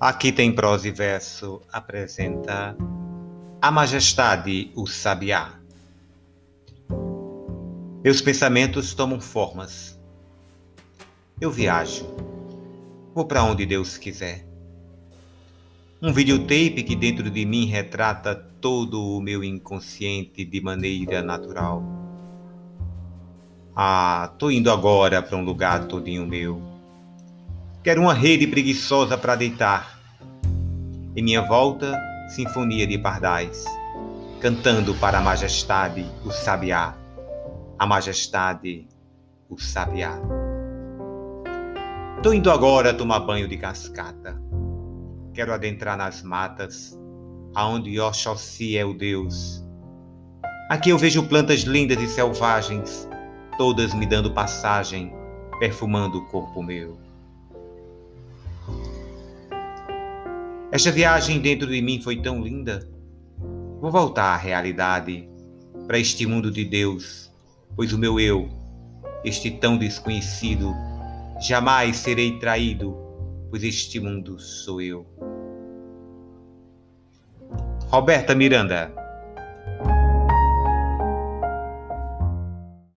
Aqui tem prosa e verso, apresenta A Majestade, o Sabiá. Meus pensamentos tomam formas. Eu viajo. Vou para onde Deus quiser. Um videotape que dentro de mim retrata todo o meu inconsciente de maneira natural. Ah, tô indo agora para um lugar todinho meu Quero uma rede preguiçosa para deitar. Em minha volta, sinfonia de pardais, cantando para a majestade, o sabiá. A majestade, o sabiá. Tô indo agora tomar banho de cascata. Quero adentrar nas matas, aonde Oxóssi é o Deus. Aqui eu vejo plantas lindas e selvagens, todas me dando passagem, perfumando o corpo meu. Esta viagem dentro de mim foi tão linda. Vou voltar à realidade, para este mundo de Deus, pois o meu eu, este tão desconhecido, jamais serei traído, pois este mundo sou eu. Roberta Miranda